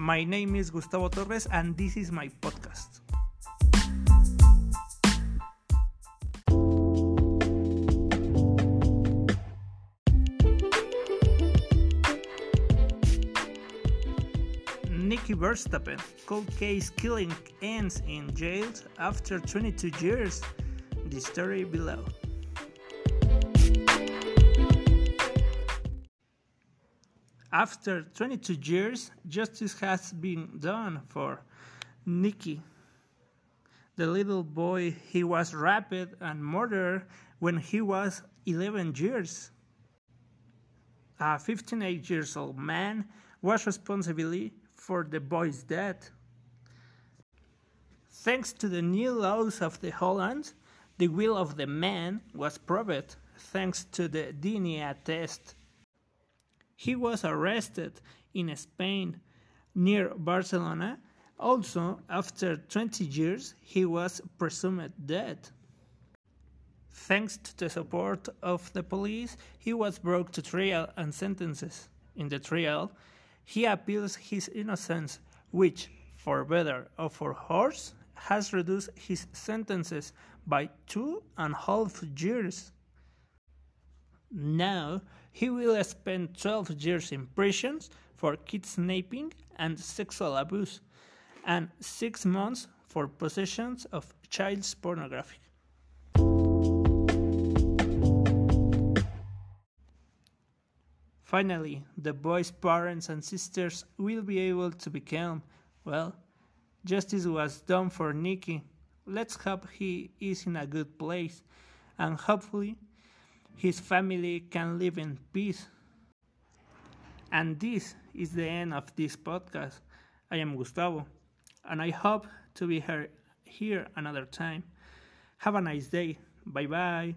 My name is Gustavo Torres, and this is my podcast. Nicky Verstappen cold case killing ends in jail after 22 years. The story below. After 22 years, justice has been done for Nicky. The little boy he was raped and murdered when he was 11 years. A 58 years old man was responsible for the boy's death. Thanks to the new laws of the Holland, the will of the man was proved thanks to the DNA test. He was arrested in Spain near Barcelona. Also, after 20 years, he was presumed dead. Thanks to the support of the police, he was brought to trial and sentences. In the trial, he appeals his innocence, which, for better or for worse, has reduced his sentences by two and a half years. Now he will spend 12 years in prison for kidnapping and sexual abuse, and six months for possession of child pornography. Finally, the boy's parents and sisters will be able to become, well, justice was done for Nicky. Let's hope he is in a good place, and hopefully his family can live in peace. And this is the end of this podcast. I am Gustavo, and I hope to be here, here another time. Have a nice day. Bye bye.